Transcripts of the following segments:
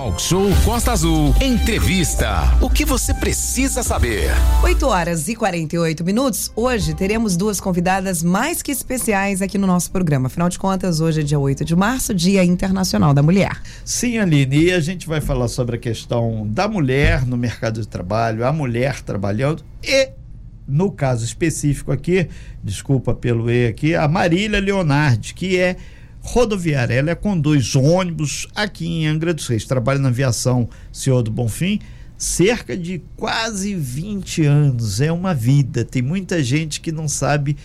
Talk Show Costa Azul. Entrevista. O que você precisa saber? 8 horas e 48 minutos. Hoje teremos duas convidadas mais que especiais aqui no nosso programa. Afinal de contas, hoje é dia 8 de março, Dia Internacional da Mulher. Sim, Aline, e a gente vai falar sobre a questão da mulher no mercado de trabalho, a mulher trabalhando e no caso específico aqui, desculpa pelo E aqui, a Marília Leonardi, que é rodoviária. Ela conduz ônibus aqui em Angra dos Reis. Trabalha na aviação Senhor do Bonfim cerca de quase 20 anos. É uma vida. Tem muita gente que não sabe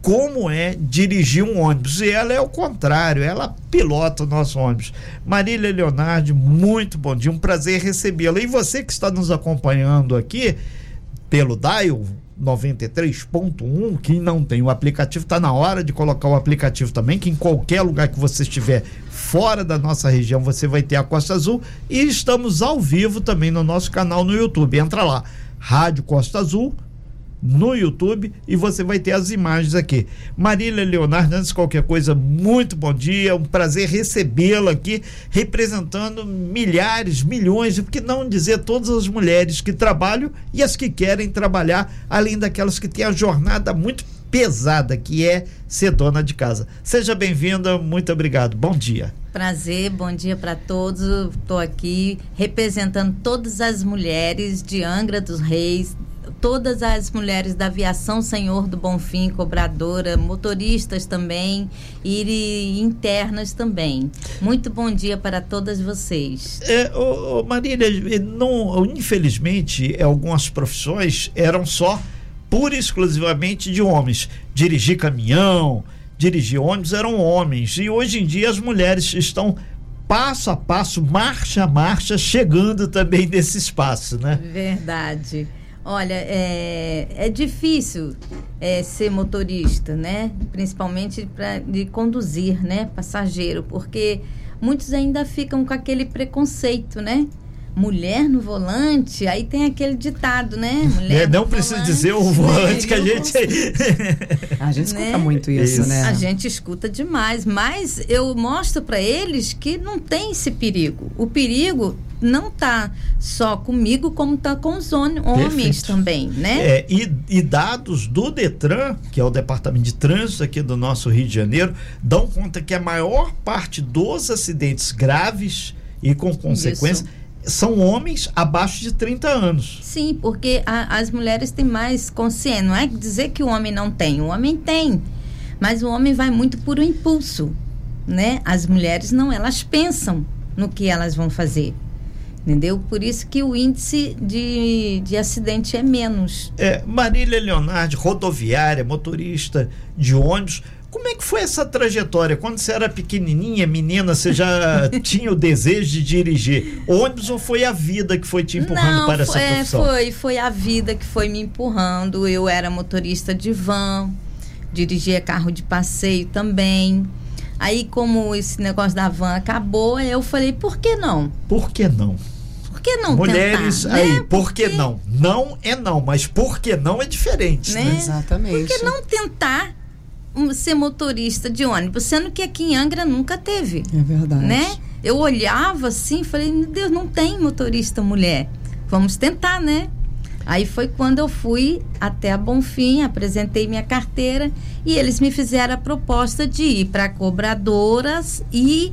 como é dirigir um ônibus. E ela é o contrário, ela pilota o nosso ônibus. Marília Leonardo, muito bom dia, um prazer recebê-la. E você que está nos acompanhando aqui pelo Dial 93.1, quem não tem o aplicativo, está na hora de colocar o aplicativo também, que em qualquer lugar que você estiver fora da nossa região, você vai ter a Costa Azul. E estamos ao vivo também no nosso canal no YouTube. Entra lá, Rádio Costa Azul no YouTube e você vai ter as imagens aqui. Marília Leonardo, antes de qualquer coisa, muito bom dia, um prazer recebê-la aqui, representando milhares, milhões, por que não dizer todas as mulheres que trabalham e as que querem trabalhar, além daquelas que têm a jornada muito pesada, que é ser dona de casa. Seja bem-vinda, muito obrigado. Bom dia. Prazer, bom dia para todos. Estou aqui representando todas as mulheres de Angra dos Reis, todas as mulheres da aviação Senhor do Bonfim, cobradora, motoristas também e internas também. Muito bom dia para todas vocês. É, ô, ô Marília, não, infelizmente, algumas profissões eram só pura e exclusivamente de homens. Dirigir caminhão, dirigir ônibus eram homens. E hoje em dia as mulheres estão passo a passo, marcha a marcha, chegando também nesse espaço, né? Verdade. Olha, é, é difícil é, ser motorista, né? Principalmente para de conduzir, né? Passageiro, porque muitos ainda ficam com aquele preconceito, né? mulher no volante, aí tem aquele ditado, né? Mulher é, não precisa dizer o volante que a gente. a gente escuta né? muito isso, isso, né? A gente escuta demais, mas eu mostro para eles que não tem esse perigo. O perigo não tá só comigo, como tá com os homens Perfeito. também, né? É, e, e, dados do Detran, que é o Departamento de Trânsito aqui do nosso Rio de Janeiro, dão conta que a maior parte dos acidentes graves e com consequências são homens abaixo de 30 anos. Sim, porque a, as mulheres têm mais consciência. Não é dizer que o homem não tem, o homem tem. Mas o homem vai muito por um impulso, né? As mulheres não, elas pensam no que elas vão fazer. Entendeu? Por isso que o índice de, de acidente é menos. É, Marília Leonardo, rodoviária, motorista de ônibus, como é que foi essa trajetória? Quando você era pequenininha, menina, você já tinha o desejo de dirigir ônibus ou foi a vida que foi te empurrando Não, para essa é, profissão? Foi, foi a vida que foi me empurrando. Eu era motorista de van, dirigia carro de passeio também. Aí, como esse negócio da van acabou, eu falei, por que não? Por que não? Por que não Mulheres, tentar, aí, né? por Porque... que não? Não é não, mas por que não é diferente, né? né? Exatamente. Por que não tentar ser motorista de ônibus, sendo que aqui em Angra nunca teve. É verdade. Né? Eu olhava assim, falei, meu Deus, não tem motorista mulher. Vamos tentar, né? Aí foi quando eu fui até a Bonfim, apresentei minha carteira e eles me fizeram a proposta de ir para cobradoras e,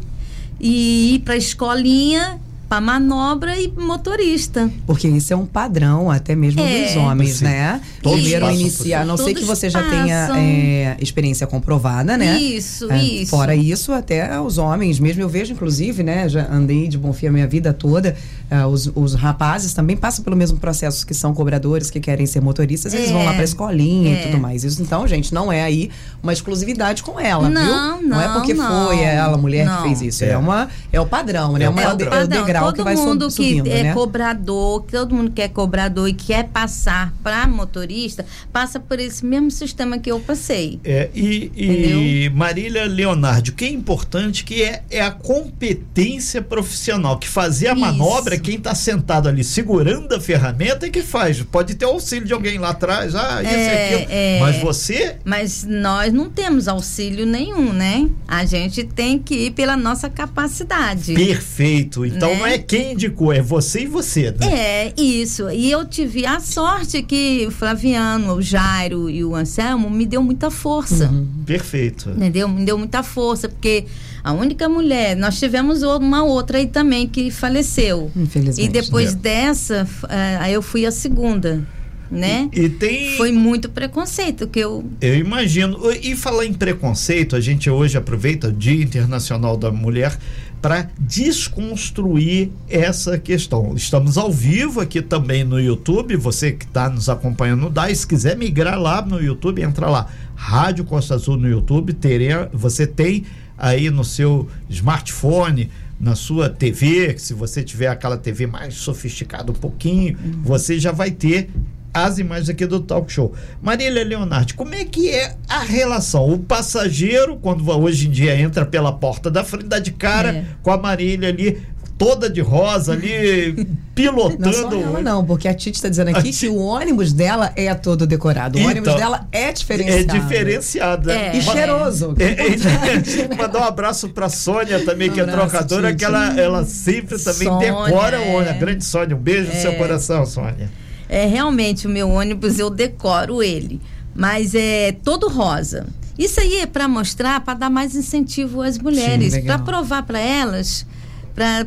e ir para a escolinha para manobra e motorista. Porque isso é um padrão até mesmo é, dos homens, sim. né? Todos Primeiro iniciar, a não sei que você já tenha é, experiência comprovada, né? Isso, é, isso. Fora isso, até os homens, mesmo eu vejo, inclusive, né? Já andei de Bonfim a minha vida toda. Uh, os, os rapazes também passam pelo mesmo processo que são cobradores, que querem ser motoristas, eles vão lá é. pra escolinha e é. tudo mais. Isso, então, gente, não é aí uma exclusividade com ela, não, viu? Não, não é porque não, foi ela, a mulher, não. que fez isso. É, uma, é o padrão, né? É, uma, é o, padrão. é o degrau todo que vai mundo subindo, que é né? cobrador, todo mundo que é cobrador e quer passar para motorista, passa por esse mesmo sistema que eu passei. É, e, e Marília Leonardo, o que é importante que é, é a competência profissional, que fazer a Isso. manobra, quem está sentado ali segurando a ferramenta é que faz. Pode ter auxílio de alguém lá atrás, ah, isso é, aquilo. É, mas você. Mas nós não temos auxílio nenhum, né? A gente tem que ir pela nossa capacidade. Perfeito. Então né? não é quem indicou, é você e você, né? É, isso. E eu tive a sorte que o Flaviano, o Jairo e o Anselmo me deu muita força. Uhum. Perfeito. Entendeu? Me deu muita força, porque a única mulher, nós tivemos uma outra aí também que faleceu. Infelizmente. E depois é. dessa, uh, aí eu fui a segunda né? E, e, tem foi muito preconceito que eu Eu imagino. E falar em preconceito, a gente hoje aproveita o Dia Internacional da Mulher para desconstruir essa questão. Estamos ao vivo aqui também no YouTube. Você que está nos acompanhando no DAI, se quiser migrar lá no YouTube, entra lá. Rádio Costa Azul no YouTube. Terê, você tem aí no seu smartphone, na sua TV, se você tiver aquela TV mais sofisticada um pouquinho, uhum. você já vai ter as imagens aqui do talk show. Marília Leonardo, como é que é a relação? O passageiro, quando hoje em dia entra pela porta da frente, dá de cara é. com a Marília ali, toda de rosa ali, pilotando. Não, ela não, porque a Titi está dizendo aqui que o ônibus dela é todo decorado. O então, ônibus dela é diferenciado. É diferenciado. É. E cheiroso. É, é, mandar um abraço para Sônia também, um que é trocadora, Titi. que ela, ela sempre também Sônia, decora o ônibus. A grande Sônia, um beijo no seu é. coração, Sônia é realmente o meu ônibus eu decoro ele, mas é todo rosa. Isso aí é para mostrar, para dar mais incentivo às mulheres, para provar para elas,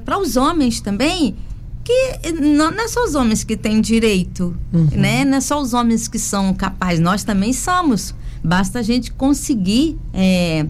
para os homens também, que não, não, é só os homens que têm direito, uhum. né? Não é só os homens que são capazes, nós também somos. Basta a gente conseguir é,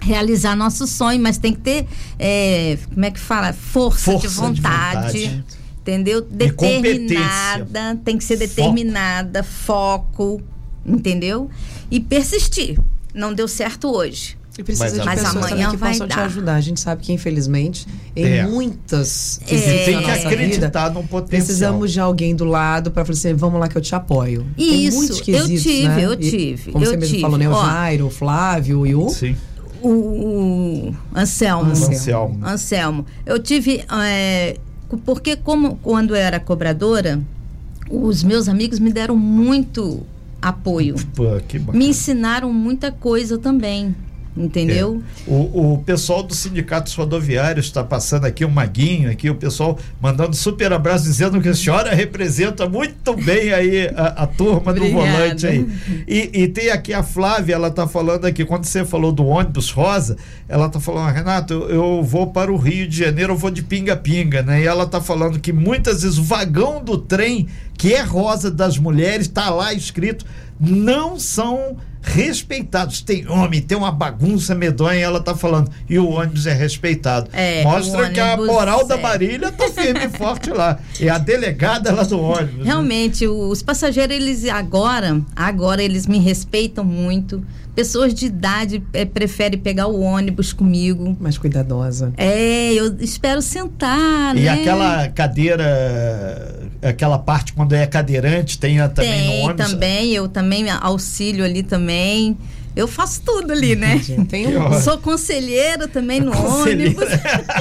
realizar nosso sonho, mas tem que ter, é, como é que fala? Força, Força de vontade. De vontade entendeu? Determinada, tem que ser determinada, foco. foco, entendeu? E persistir. Não deu certo hoje. E precisa mas, de pessoas amanhã que possam dar. te ajudar. A gente sabe que, infelizmente, em é. muitas é. tem que acreditar vida, no potencial. Precisamos de alguém do lado para falar assim, vamos lá que eu te apoio. Isso, eu tive, né? eu tive. E, como eu você tive. mesmo falou, né? O Ó, Jairo, o Flávio e o... Sim. O, o Anselmo. Anselmo. Anselmo. Eu tive... É, porque como quando eu era cobradora, os meus amigos me deram muito apoio. Pô, me ensinaram muita coisa também. Entendeu? É. O, o pessoal do Sindicato Rodoviário está passando aqui, o Maguinho, aqui, o pessoal mandando super abraço, dizendo que a senhora representa muito bem aí a, a turma do volante aí. E, e, tem aqui a Flávia, ela está falando aqui, quando você falou do ônibus rosa, ela está falando, Renato, eu, eu, vou para o Rio de Janeiro, eu vou de pinga-pinga, né? E ela está falando que muitas vezes o vagão do trem, que é rosa das mulheres, está lá escrito, não são respeitados. Tem homem, tem uma bagunça medonha, ela tá falando, e o ônibus é respeitado. É, Mostra que a moral é. da Marília tá firme e forte lá. É a delegada lá do ônibus. Né? Realmente, né? os passageiros, eles agora, agora eles me respeitam muito. Pessoas de idade é, preferem pegar o ônibus comigo. Mais cuidadosa. É, eu espero sentar, e né? aquela cadeira, aquela parte quando é cadeirante, tem também tem, no ônibus? também, eu também auxílio ali também. Eu faço tudo ali, né? Tem um... Sou conselheira também no ônibus.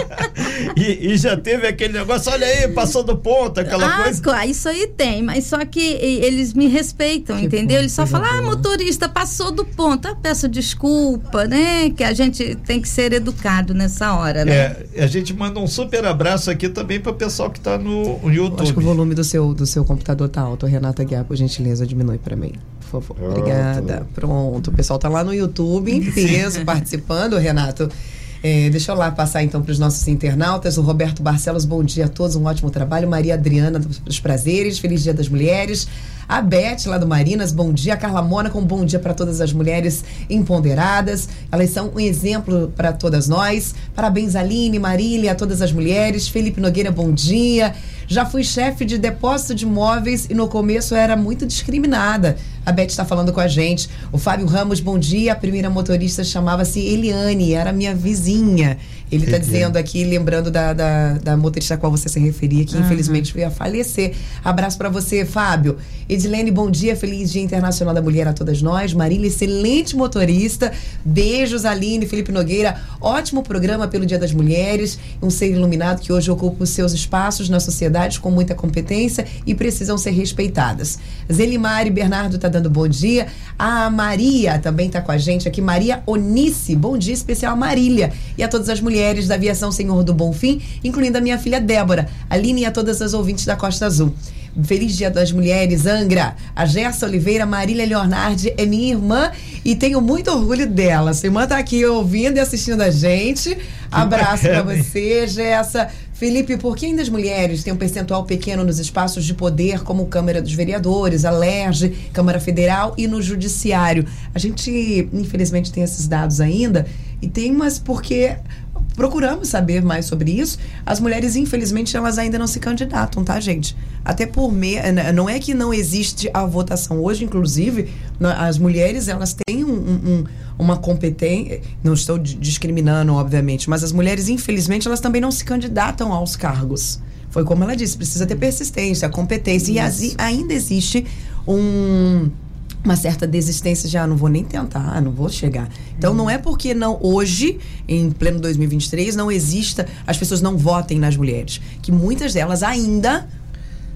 e, e, já teve aquele negócio, olha aí, passou do ponto, aquela ah, coisa. Isso aí tem, mas só que eles me respeitam, que entendeu? Eles só falam, ah, motorista, passou do ponto. Eu peço desculpa, né? Que a gente tem que ser educado nessa hora, né? É, a gente manda um super abraço aqui também para o pessoal que está no YouTube. acho que o volume do seu, do seu computador tá alto. Renata Guiar, por gentileza, diminui para mim favor. Obrigada. Pronto. O pessoal tá lá no YouTube em peso participando, Renato. É, deixa eu lá passar então para os nossos internautas. O Roberto Barcelos, bom dia a todos, um ótimo trabalho. Maria Adriana dos Prazeres, feliz dia das mulheres. A Beth, lá do Marinas, bom dia. A Carla Mônaco, um bom dia para todas as mulheres empoderadas. Elas são um exemplo para todas nós. Parabéns, Aline, Marília, a todas as mulheres. Felipe Nogueira, bom dia. Já fui chefe de depósito de imóveis e no começo era muito discriminada. A Beth está falando com a gente. O Fábio Ramos, bom dia. A primeira motorista chamava-se Eliane, era minha vizinha. Ele está dizendo aqui, lembrando da, da, da, motorista a qual você se referia, que uhum. infelizmente veio a falecer. Abraço para você, Fábio. Edilene, bom dia, feliz Dia Internacional da Mulher a todas nós. Marília, excelente motorista. Beijos, Aline, Felipe Nogueira. Ótimo programa pelo Dia das Mulheres. Um ser iluminado que hoje ocupa os seus espaços na sociedade com muita competência e precisam ser respeitadas. Zelimari Bernardo tá dando bom dia. A Maria também tá com a gente aqui. Maria Onice, bom dia especial Marília. E a todas as mulheres da Aviação Senhor do Bonfim, incluindo a minha filha Débora, Aline e a todas as ouvintes da Costa Azul. Feliz Dia das Mulheres, Angra. A Gersa Oliveira, Marília Leonardi é minha irmã e tenho muito orgulho dela. Sua irmã tá aqui ouvindo e assistindo a gente. Abraço para você, Gersa. Felipe, por que ainda as mulheres têm um percentual pequeno nos espaços de poder, como Câmara dos Vereadores, a LERJ, Câmara Federal e no Judiciário? A gente, infelizmente, tem esses dados ainda e tem, mas porque procuramos saber mais sobre isso. As mulheres, infelizmente, elas ainda não se candidatam, tá, gente? Até por me... não é que não existe a votação hoje, inclusive, as mulheres elas têm um, um, uma competência. Não estou discriminando, obviamente, mas as mulheres, infelizmente, elas também não se candidatam aos cargos. Foi como ela disse, precisa ter persistência, competência. Isso. E ainda existe um uma certa desistência já ah, não vou nem tentar, não vou chegar. Então não é porque não hoje, em pleno 2023, não exista, as pessoas não votem nas mulheres, que muitas delas ainda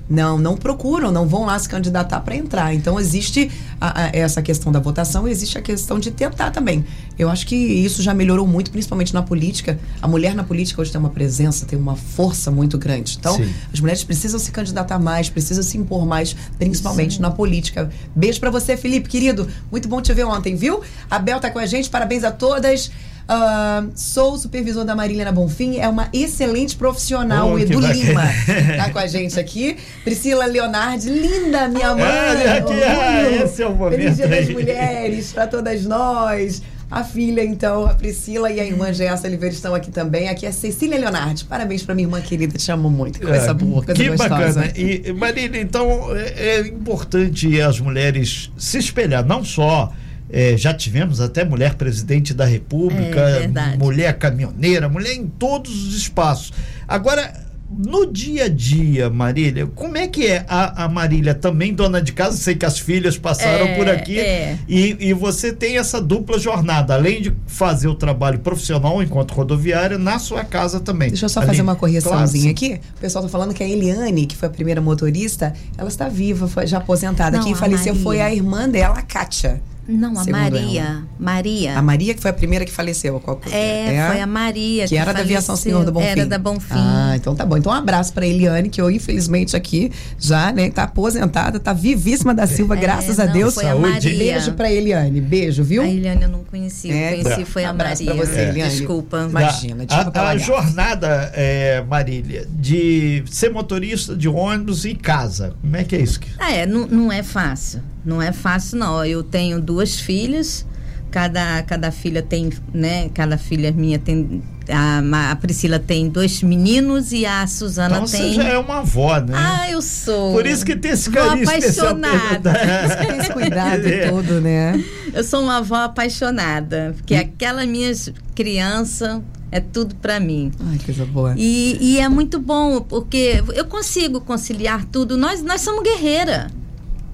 não não procuram, não vão lá se candidatar para entrar. Então existe a, a, essa questão da votação, existe a questão de tentar também. Eu acho que isso já melhorou muito, principalmente na política. A mulher na política hoje tem uma presença, tem uma força muito grande. Então Sim. as mulheres precisam se candidatar mais, precisam se impor mais, principalmente Sim. na política. Beijo para você, Felipe, querido. Muito bom te ver ontem, viu? A Bel tá com a gente, parabéns a todas. Uh, sou supervisor da Marília Bonfim, é uma excelente profissional. Oh, Edu Lima tá com a gente aqui. Priscila Leonardi, linda minha mãe. É, aqui, ah, esse é o momento. Feliz Dia das Mulheres para todas nós. A filha, então, a Priscila e a irmã Gersa Oliveira estão aqui também. Aqui é Cecília Leonardi. Parabéns para minha irmã querida, te amo muito. Coisa é, boa, coisa que gostosa. bacana. E, Marília, então, é, é importante as mulheres se espelhar, não só é, já tivemos até mulher presidente da República, é mulher caminhoneira, mulher em todos os espaços. Agora, no dia a dia, Marília, como é que é a, a Marília também dona de casa? Sei que as filhas passaram é, por aqui é. e, e você tem essa dupla jornada, além de fazer o trabalho profissional enquanto rodoviária na sua casa também. Deixa eu só fazer uma correçãozinha aqui. O pessoal está falando que a Eliane, que foi a primeira motorista, ela está viva, foi já aposentada. Não, Quem faleceu Maria. foi a irmã dela, a Kátia. Não, a Maria. Ela. Maria. A Maria que foi a primeira que faleceu. Qual, é, é, foi a Maria. Que, que era faleceu. da Aviação Senhor do Bonfim. Era da Bonfim. Ah, então tá bom. Então um abraço pra Eliane, que eu, infelizmente, aqui já, né, tá aposentada, tá vivíssima da Silva, é, graças não, a Deus. Foi Saúde. A Maria. Beijo pra Eliane. Beijo, viu? A Eliane eu não conheci. É, conheci foi um a Maria. Pra você, Eliane. Desculpa. Imagina. A, a, a jornada, é, Marília, de ser motorista de ônibus e casa, como é que é isso? Ah, é, não, não é fácil. Não é fácil, não. Eu tenho duas filhas, cada, cada filha tem, né? Cada filha minha tem. A, a Priscila tem dois meninos e a Suzana então, tem. Você já é uma avó, né? Ah, eu sou. Por isso que tem esse carinho apaixonada. Por isso que tem esse cuidado é. todo, né? Eu sou uma avó apaixonada, porque e... aquela minha criança é tudo para mim. Ai, coisa boa. E, e é muito bom, porque eu consigo conciliar tudo. Nós, nós somos guerreira.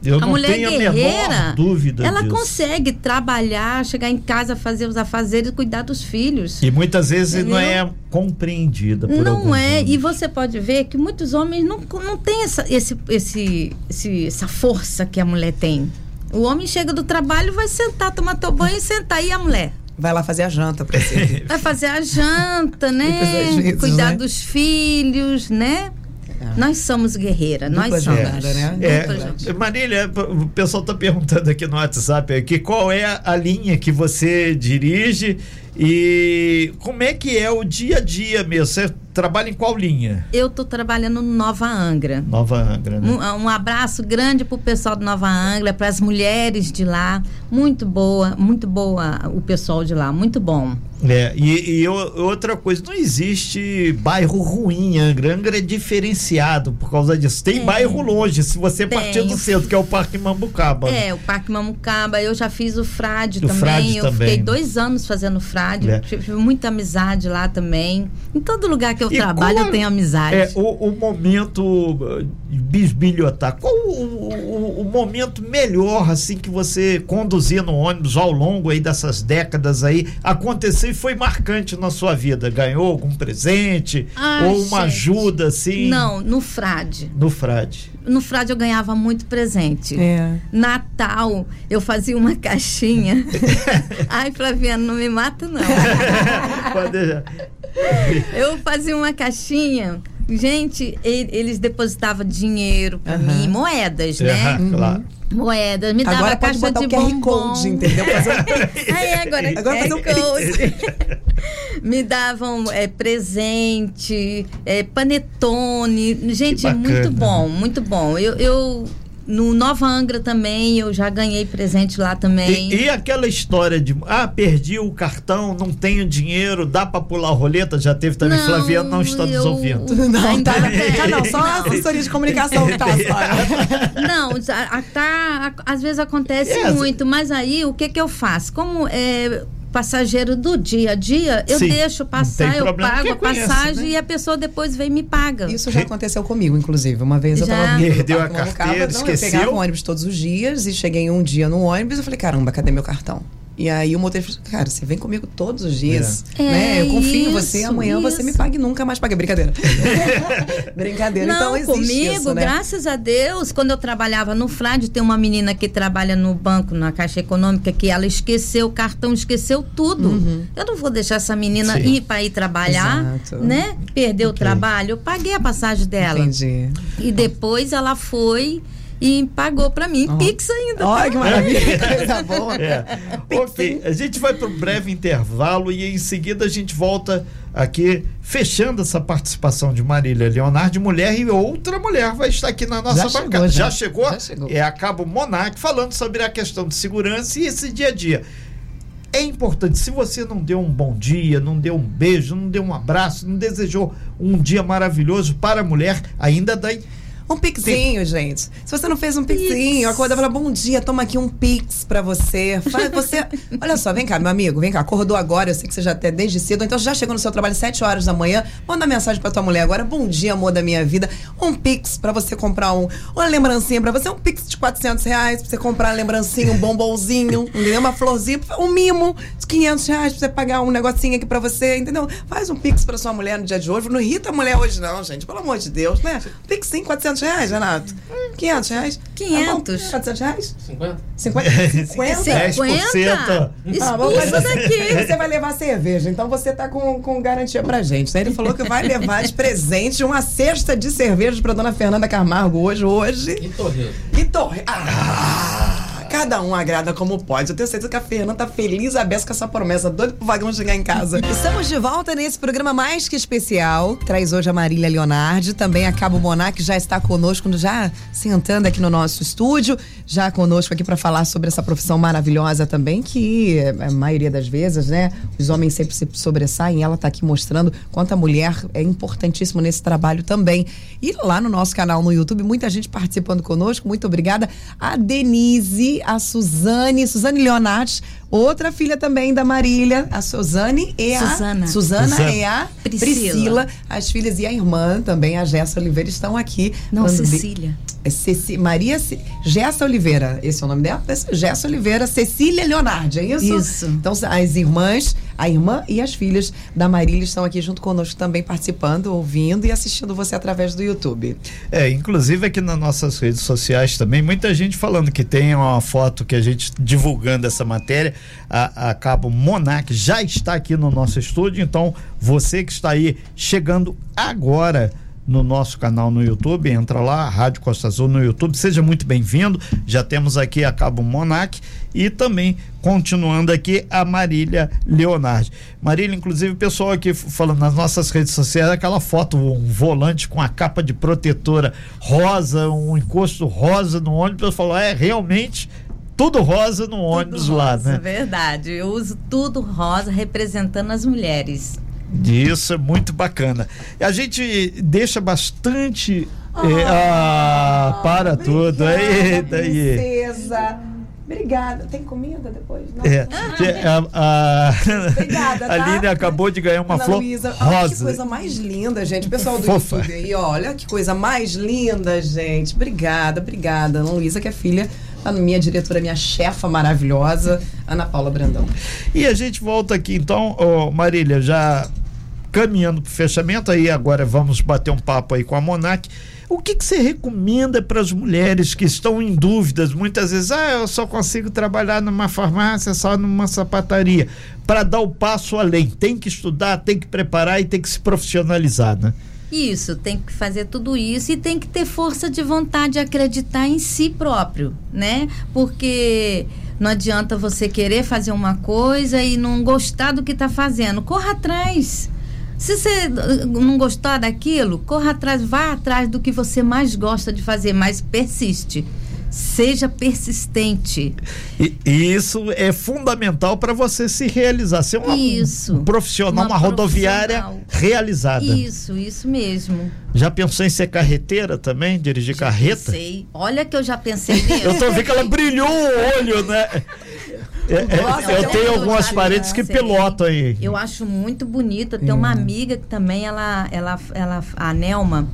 Eu a mulher tenho guerreira, a dúvida ela disso. consegue trabalhar, chegar em casa, fazer os afazeres e cuidar dos filhos. E muitas vezes Entendeu? não é compreendida por Não é, e você pode ver que muitos homens não, não têm essa, esse, esse, esse, essa força que a mulher tem. O homem chega do trabalho, vai sentar, tomar teu banho e sentar. E a mulher? Vai lá fazer a janta pra você. vai fazer a janta, né? Vezes, Cuidar né? dos filhos, né? É. Nós somos guerreira, Dupla nós somos. Jogada, né? É, Marília, o pessoal está perguntando aqui no WhatsApp aqui qual é a linha que você dirige e como é que é o dia a dia mesmo? Você trabalha em qual linha? Eu estou trabalhando no Nova Angra. Nova Angra, né? Um, um abraço grande para o pessoal do Nova Angra, para as mulheres de lá. Muito boa, muito boa o pessoal de lá, muito bom. É, e, e, outra coisa, não existe bairro ruim, Angra. Angra é diferenciado por causa disso. Tem, bairro longe, se você Tem. partir do centro, que é o Parque Mambucaba. É, o Parque Mambucaba. Eu já fiz o Frade o também. Frade eu também. fiquei dois anos fazendo Frade. É. Tive muita amizade lá também. Em todo lugar que eu e trabalho, qual, eu tenho amizade. É, o, o momento bisbilhotar. Qual o, o, o momento melhor assim que você conduzia no ônibus ao longo aí dessas décadas aí aconteceu e foi marcante na sua vida? Ganhou algum presente Ai, ou uma gente. ajuda assim? Não, no frade. No frade. No frade eu ganhava muito presente. É. Natal, eu fazia uma caixinha. Ai, Flaviano, não me mata, não. Pode deixar. Eu fazia uma caixinha. Gente, e- eles depositavam dinheiro pra mim, moedas, né? Aham, claro. Moedas, me dava Agora pode caixa botar de o QR bombom. Code, entendeu? Fazer Ah, é, agora, Agora QR Code. Me davam é, presente, é, panetone. Gente, bacana. muito bom, muito bom. Eu, eu no Nova Angra também, eu já ganhei presente lá também. E, e aquela história de ah, perdi o cartão, não tenho dinheiro, dá pra pular a roleta? Já teve também, Não, Flaviano não está nos eu- ouvindo. Não, Ainda tá, bem. tá não, só a assessoria de comunicação que tá. Não, a- a- tá, a- às vezes acontece É, às- muito, mas aí o que que eu faço? Como é passageiro do dia a dia, eu Sim, deixo passar, eu problema, pago a conhece, passagem né? e a pessoa depois vem e me paga. Isso já aconteceu comigo, inclusive. Uma vez eu Já? tava vindo do Perdeu a carteira, Mambucaba, não, Eu pegava o ônibus todos os dias e cheguei um dia no ônibus e falei, caramba, cadê meu cartão? E aí o motorista falou, cara, você vem comigo todos os dias, É. né? Eu confio em É você, isso, amanhã você me isso. paga e nunca mais paga. Brincadeira. Brincadeira. Não, então comigo, isso, né? graças a Deus, quando eu trabalhava no Frade, tem uma menina que trabalha no banco, na Caixa Econômica, que ela esqueceu o cartão, esqueceu tudo. Uhum. Eu não vou deixar essa menina Sim. ir para ir trabalhar, Exato. né? Perder o Ok. trabalho. Eu paguei a passagem dela. Entendi. E depois ela foi e pagou para mim. Ó. Pix ainda. Olha que maravilha, coisa boa. É. ok, a gente vai para um breve intervalo e em seguida a gente volta aqui fechando essa participação de Marília Leonardo, mulher e outra mulher vai estar aqui na nossa Já chegou, bancada. já. Já chegou? Já chegou. É a Cabo Monarque falando sobre a questão de segurança e esse dia a dia. É importante, se você não deu um bom dia, não deu um beijo, não deu um abraço, não desejou um dia maravilhoso para a mulher, ainda dá um pixinho, gente. Se você não fez um pixinho, acorda e fala: bom dia, toma aqui um pix pra você. Faz, você. Olha só, vem cá, meu amigo, vem cá, acordou agora, eu sei que você já até desde cedo, então já chegou no seu trabalho às 7 horas da manhã, manda mensagem pra tua mulher agora: bom dia, amor da minha vida. Um pix pra você comprar um, uma lembrancinha pra você, um pix de 400 reais pra você comprar uma lembrancinha, um bombonzinho, entendeu? uma florzinha, um mimo de 500 reais pra você pagar um negocinho aqui pra você, entendeu? Faz um pix pra sua mulher no dia de hoje. Não irrita a mulher hoje, não, gente, pelo amor de Deus, né? Pixinho, 400 500 reais, Renato? 500 reais? 500. 400 tá reais? 50. 50? 50? 50? Ah, bom, mas você, você vai levar cerveja, então você tá com, com garantia pra gente. Né? Ele falou que vai levar de presente uma cesta de cerveja pra dona Fernanda Camargo hoje. hoje. Que torreiro. Que torreiro. Ah! ah! Cada um agrada como pode. Eu tenho certeza que a Fernanda tá feliz a beça com essa promessa, doido pro vagão chegar em casa. Estamos de volta nesse programa mais que especial. Traz hoje a Marília Leonardi, também a Cabo Monar, que já está conosco, já sentando aqui no nosso estúdio, já conosco aqui para falar sobre essa profissão maravilhosa também, que a maioria das vezes, né, os homens sempre se sobressaem. Ela tá aqui mostrando quanto a mulher é importantíssimo nesse trabalho também. E lá no nosso canal no YouTube, muita gente participando conosco. Muito obrigada. A Denise, a Suzane, Suzane Leonardi, outra filha também da Marília, a Suzane e a Suzana. Suzana Suzana. e a Priscila. Priscila. As filhas e a irmã também, a Jéssica Oliveira, estão aqui. Não, Cecília. é Ceci, Maria Ce- Jéssica Oliveira, esse é o nome dela? Esse- Jéssica Oliveira, Cecília Leonardi, é isso? Isso. Então, as irmãs, a irmã e as filhas da Marília estão aqui junto conosco também, participando, ouvindo e assistindo você através do YouTube. É, inclusive aqui nas nossas redes sociais também, muita gente falando que tem uma foto que a gente divulgando essa matéria. A, a Cabo Monac já está aqui no nosso estúdio, então você que está aí chegando agora no nosso canal no YouTube, entra lá, Rádio Costa Azul no YouTube, seja muito bem-vindo. Já temos aqui a Cabo Monac e também continuando aqui a Marília Leonardi. Marília, inclusive, o pessoal aqui falando nas nossas redes sociais, aquela foto, um volante com a capa de protetora rosa, um encosto rosa no ônibus, falou, é realmente tudo rosa no ônibus lá, rosa, né? Verdade. Eu uso tudo rosa representando as mulheres. Isso é muito bacana. A gente deixa bastante. eh, ah, para tudo. Aí. Princesa. Obrigada. Tem comida depois? Não. É, a, a, Obrigada, tá? a Aline acabou de ganhar uma Ana flor Luísa, olha que rosa. coisa mais linda, gente. Pessoal do Fofa. YouTube aí, olha que coisa mais linda, gente. Obrigada, obrigada. Ana Luísa, que é filha da minha diretora, minha chefa maravilhosa, Ana Paula Brandão. E a gente volta aqui então, ô, Marília, já caminhando para o fechamento, aí agora vamos bater um papo aí com a Monac. O que, que você recomenda para as mulheres que estão em dúvidas? Muitas vezes, ah, eu só consigo trabalhar numa farmácia, só numa sapataria. Para dar o passo além, tem que estudar, tem que preparar e tem que se profissionalizar, né? Isso, tem que fazer tudo isso e tem que ter força de vontade de acreditar em si próprio, né? Porque não adianta você querer fazer uma coisa e não gostar do que está fazendo. Corra atrás. Se você uh, não gostar daquilo, corra atrás, vá atrás do que você mais gosta de fazer, mas persiste. Seja persistente. E, e isso é fundamental para você se realizar, ser uma, Isso. um profissional, uma, Uma rodoviária profissional. realizada. Isso, isso mesmo. Já pensou em ser carreteira também? Dirigir carreta? Pensei. Olha que eu já pensei nisso. Eu tô vendo que ela brilhou o olho, né? É, é, Nossa, eu eu tenho algumas já, parentes que pilotam aí. Eu acho muito bonito. Eu tenho uma amiga que também, ela, ela, ela, a Nelma,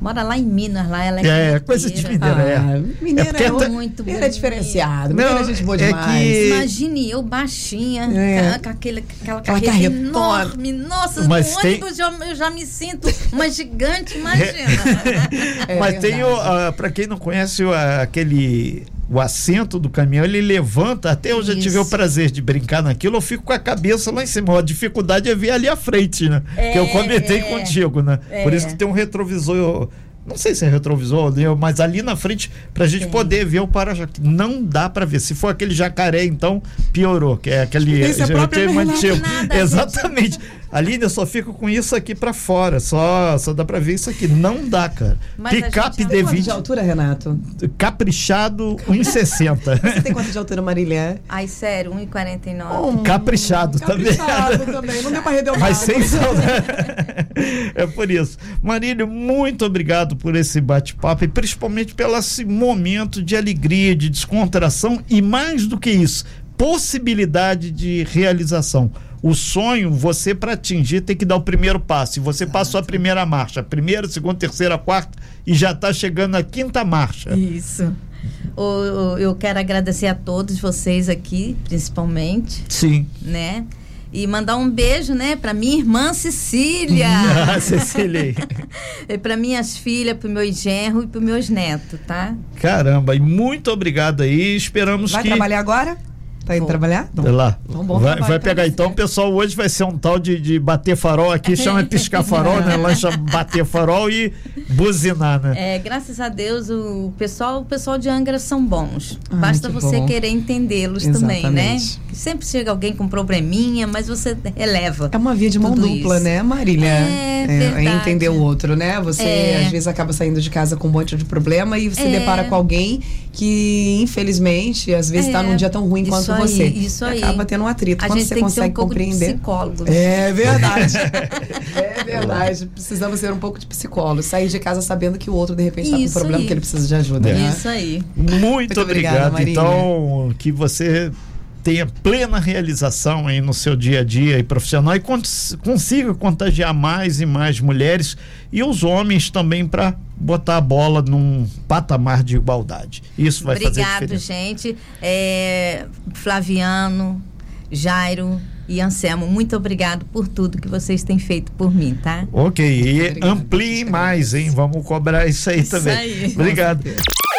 mora lá em Minas, lá ela é, É, coisa de carreteira. mineiro. É. Ah, mineira porque é, tá- muito mineira é diferenciado. Não, Mineira é gente boa é demais. que- Imagine eu baixinha, É. com, aquele, aquela, Aquela carreta carretona. enorme. Nossa, Mas no tem- ônibus eu, eu já me sinto uma gigante, imagina. É Mas tem verdade. ah, pra quem não conhece ah, aquele o assento do caminhão, ele levanta, até eu já tive o prazer de brincar naquilo, eu fico com a cabeça lá em cima. A dificuldade é ver ali à frente, né? É, que eu comentei é. contigo, né? Por É. isso que tem um retrovisor. Não sei se é retrovisor, mas ali na frente, pra gente Tem. poder ver o para-choque. Não dá pra ver. Se for aquele jacaré, então piorou, que é aquele. Esse é próprio antigo. Nada, Exatamente. Aline, eu só fico com isso aqui pra fora. Só, só dá pra ver isso aqui. Não dá, cara. Mas Picape gente- Quanto de D20 altura, Renato? caprichado 1,60. Você tem quanto de altura, Marília? Ai, sério, 1,49. Um Caprichado também. Caprichado também. Não deu pra render o Mas sem saudade. É por isso. Marília, muito obrigado por esse bate-papo e principalmente pelo esse momento de alegria, de descontração e mais do que isso, possibilidade de realização. O sonho, você para atingir tem que dar o primeiro passo. E você passou a primeira marcha, primeira, segunda, terceira, quarta e já está chegando na quinta marcha. Isso. O- o- eu quero agradecer a todos vocês aqui, principalmente, Sim. né? E mandar um beijo, né, para minha irmã Cecília, Ah, Cecília. para minhas filhas, para meus genro e para meus netos, tá? Caramba, e muito obrigado aí. Esperamos Vai que. trabalhar agora? Tá indo Vou. trabalhar? Olha lá. Então, bom vai, vai pegar então, pessoal. Hoje vai ser um tal de, de bater farol aqui, chama piscar farol, né? Lá chama bater farol e buzinar, né? É, graças a Deus o pessoal, o pessoal de Angra são bons. Ai, Basta você bom. querer entendê-los também, né? Sempre chega alguém com probleminha, mas você releva. É uma via de mão dupla, isso. né, Marília? É, verdade. entender o outro, né? Você É. às vezes acaba saindo de casa com um monte de problema e se É. depara com alguém que, infelizmente, às vezes está É. num dia tão ruim Isso quanto aí, você. isso aí. Acaba tendo um atrito. A Quando gente você tem que ser consegue um pouco de compreender. psicólogo. É verdade. é verdade. Precisamos ser um pouco de psicólogo. Sair de casa sabendo que o outro, de repente, está com um problema aí. que ele precisa de ajuda. né? Isso aí. Muito, Muito obrigada, obrigado. Marília. então, que você tenha plena realização aí no seu dia a dia e profissional e cons- consiga contagiar mais e mais mulheres e os homens também para botar a bola num patamar de igualdade. Isso vai fazer Obrigado, gente. É, Flaviano, Jairo e Anselmo, muito obrigado por tudo que vocês têm feito por mim, tá? Ok, e Obrigada, amplie gente, mais, hein? Vamos cobrar isso aí Isso também. aí. Obrigado.